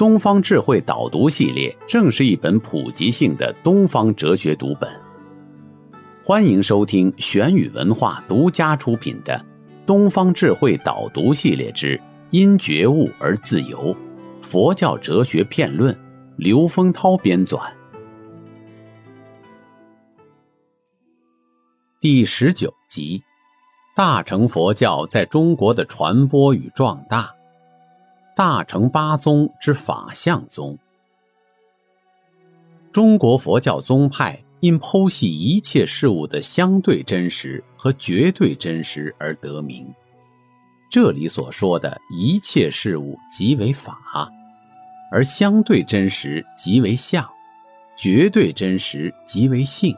东方智慧导读系列正是一本普及性的东方哲学读本。欢迎收听玄宇文化独家出品的《东方智慧导读系列之因觉悟而自由：佛教哲学片论》，刘丰涛编纂。第十九集：大乘佛教在中国的传播与壮大。大乘八宗之法相宗，中国佛教宗派因剖析一切事物的相对真实和绝对真实而得名。这里所说的一切事物即为法，而相对真实即为相，绝对真实即为性。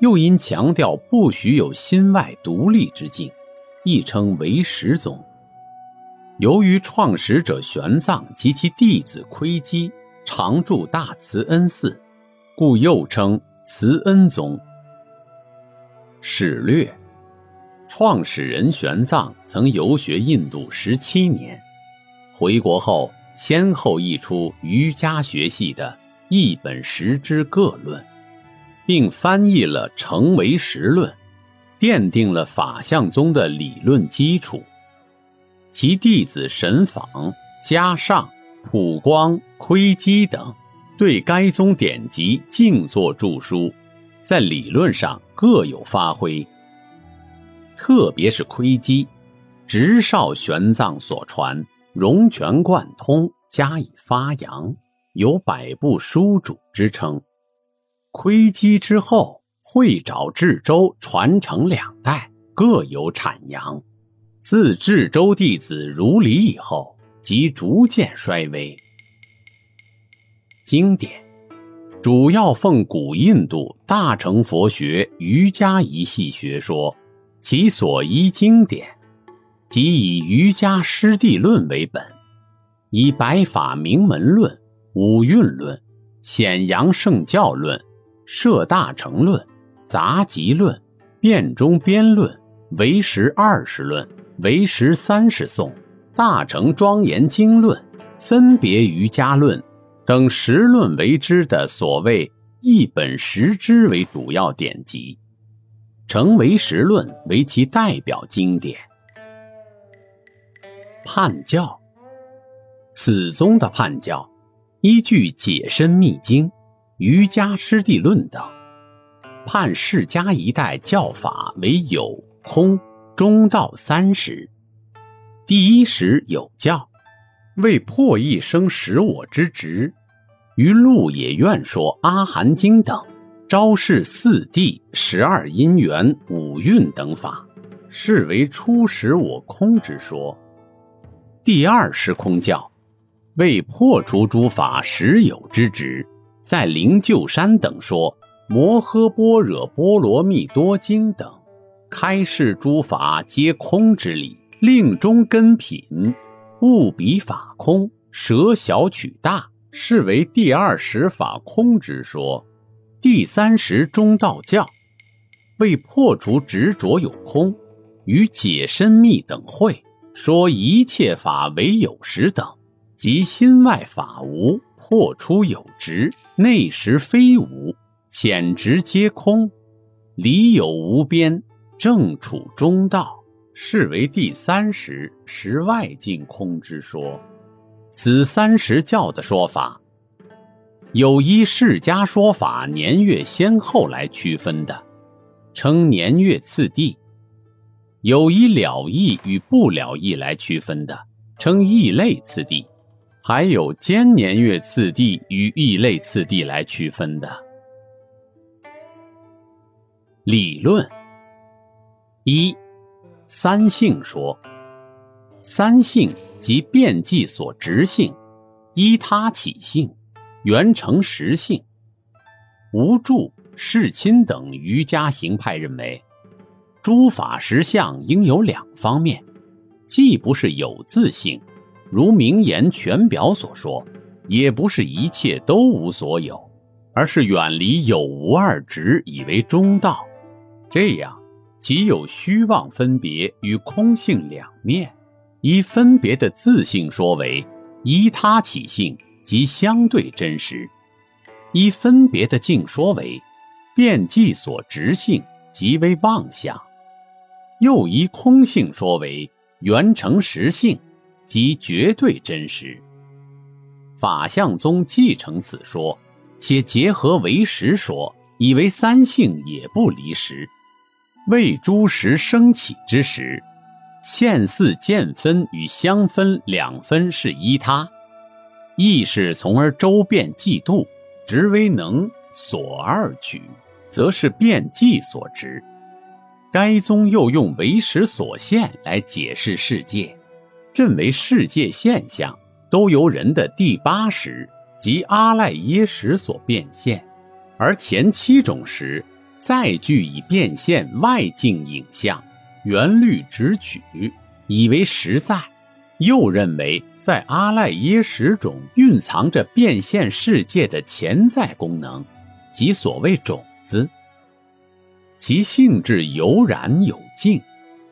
又因强调不许有心外独立之境，亦称为实宗。由于创始者玄奘及其弟子窥基常住大慈恩寺，故又称慈恩宗。史略：创始人玄奘曾游学印度十七年，回国后先后译出瑜伽学系的一本十之各论，并翻译了《成为实论》，奠定了法相宗的理论基础。其弟子神访、嘉尚、普光、窥基等，对该宗典籍静坐著书，在理论上各有发挥。特别是窥基，直少玄奘所传，融全贯通，加以发扬，有百部书主之称。窥基之后，会沼智周传承两代，各有阐扬。自智州弟子如离以后，即逐渐衰微。经典主要奉古印度大乘佛学瑜伽一系学说，其所依经典，即以《瑜伽师地论》为本，以《白法明门论》《五蕴论》《显扬圣教论》《摄大乘论》《杂集论》《辩中编论》《唯识二十论》。为十三十颂、大乘庄严经论、分别瑜伽论等十论为之的所谓一本十支为主要典籍，成为十论为其代表经典。判教，此宗的判教依据解深密经、瑜伽师地论等，判释迦一代教法为有空。中道三十，第一时有教，为破一生使我之执，于鹿野苑说阿含经等，昭示四谛、十二因缘、五蕴等法，是为初始我空之说。第二是空教，为破除诸法实有之执，在灵鹫山等说摩诃般若波罗蜜多经等。开示诸法皆空之理，令中根品，物比法空，舍小取大，是为第二十法空之说。第三十中道教，为破除执着有空，与解深密等会说一切法为有实等，即心外法无，破出有执，内实非无，浅执皆空，理有无边。正处中道，是为第三十实外境空之说。此三十教的说法，有依释迦说法年月先后来区分的，称年月次第；有依了义与不了义来区分的，称异类次第；还有兼年月次第与异类次第来区分的理论。一三性说，三性即变即所执性，依他起性，原成实性。无著、世亲等瑜伽行派认为，诸法实相应有两方面，既不是有自性，如名言全表所说，也不是一切都无所有，而是远离有无二执，以为中道。这样，即有虚妄分别与空性两面。以分别的自性说为依他起性即相对真实；以分别的境说为遍计所执性即为妄想；又依空性说为原成实性即绝对真实。法相宗继承此说，且结合为实说，以为三性也不离实，为诸时生起之时。现似见分与相分两分是依他，意识从而周遍嫉妒，直为能所二取，则是变计所执。该宗又用为识所现来解释世界，认为世界现象都由人的第八识及阿赖耶识所变现，而前七种识再具以变现外境影像。原律直取，以为实在，又认为在阿赖耶识中蕴藏着变现世界的潜在功能，即所谓种子。其性质有染有净，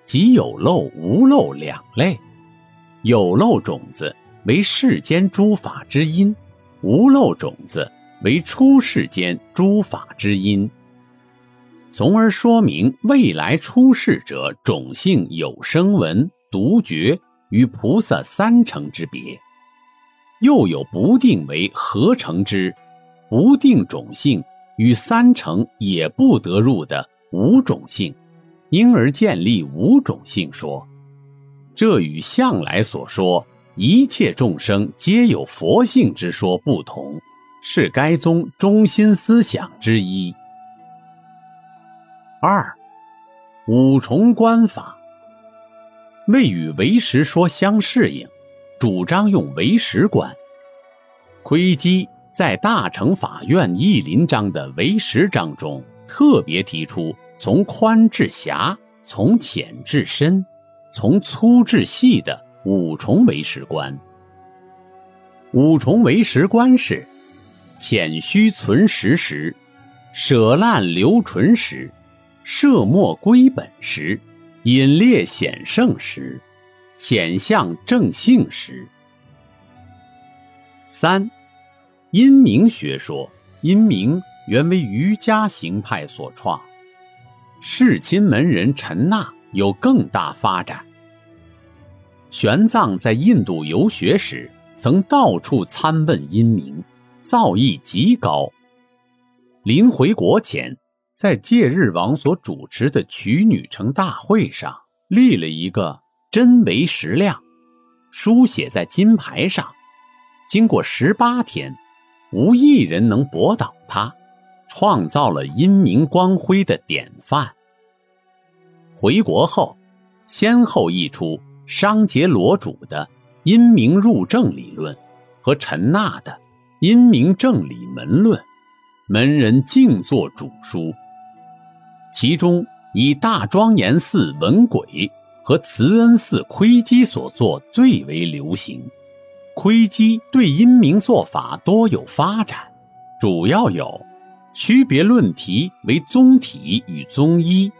即有漏无漏两类。有漏种子为世间诸法之因，无漏种子为出世间诸法之因。从而说明未来出世者种性有声闻、独觉与菩萨三成之别，又有不定为合成之不定种性与三成也不得入的五种性，因而建立五种性说。这与向来所说一切众生皆有佛性之说不同，是该宗中心思想之一。二，五重观法为与唯识说相适应，主张用唯识观。窥基在大乘法院义林章的唯识章中，特别提出从宽至狭、从浅至深、从粗至细的五重唯识观。五重唯识观是：浅虚存实时，舍烂留纯时。摄末归本时，隐列显圣时，显相正性时。三，阴明学说，阴明原为瑜伽行派所创，世亲门人陈那有更大发展。玄奘在印度游学时，曾到处参问阴明，造诣极高。临回国前。在戒日王所主持的娶女成大会上，立了一个真为实量，书写在金牌上。经过十八天，无一人能驳倒他，创造了阴明光辉的典范。回国后，先后译出商杰罗主的《阴明入正理论》和陈纳的《阴明正理门论》，门人静坐主书。其中以大庄严寺文轨和慈恩寺窥基所作最为流行。窥基对阴明做法多有发展，主要有区别论题为宗体与宗一，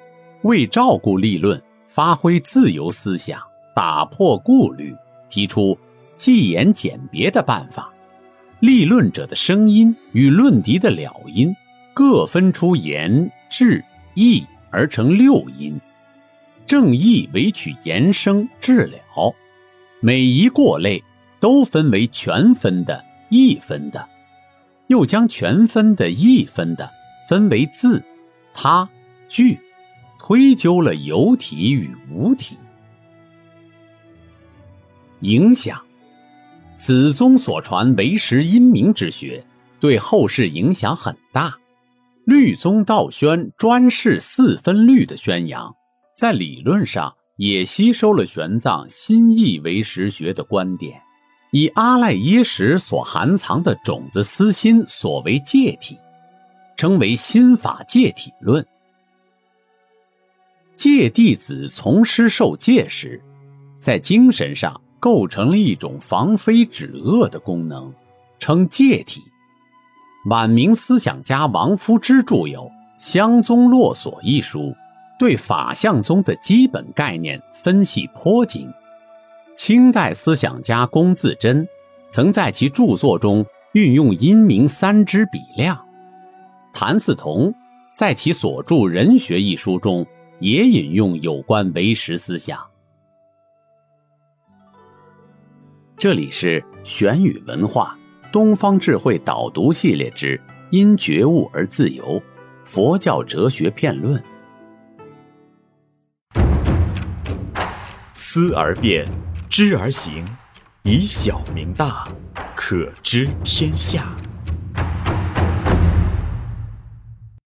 为照顾立论，发挥自由思想，打破顾虑，提出记言简别的办法。立论者的声音与论敌的了音各分出言质。义而成六音，正义为取延生治疗，每一过类都分为全分的、一分的，又将全分的、一分的分为字、他、具，推究了有体与无体。影响，此宗所传为实阴明之学，对后世影响很大。律宗道宣专事四分律的宣扬，在理论上也吸收了玄奘心意为实学的观点，以阿赖耶识所含藏的种子私心所为戒体，称为心法戒体论。戒弟子从师受戒时，在精神上构成了一种防非止恶的功能，称戒体。晚明思想家王夫之著有《相宗洛索》一书，对法相宗的基本概念分析颇精。清代思想家龚自珍曾在其著作中运用阴明三支比量，谭嗣同在其所著《人学》一书中也引用有关唯识思想。这里是玄宇文化。东方智慧导读系列之“因觉悟而自由”，佛教哲学片论。思而变，知而行，以小明大，可知天下。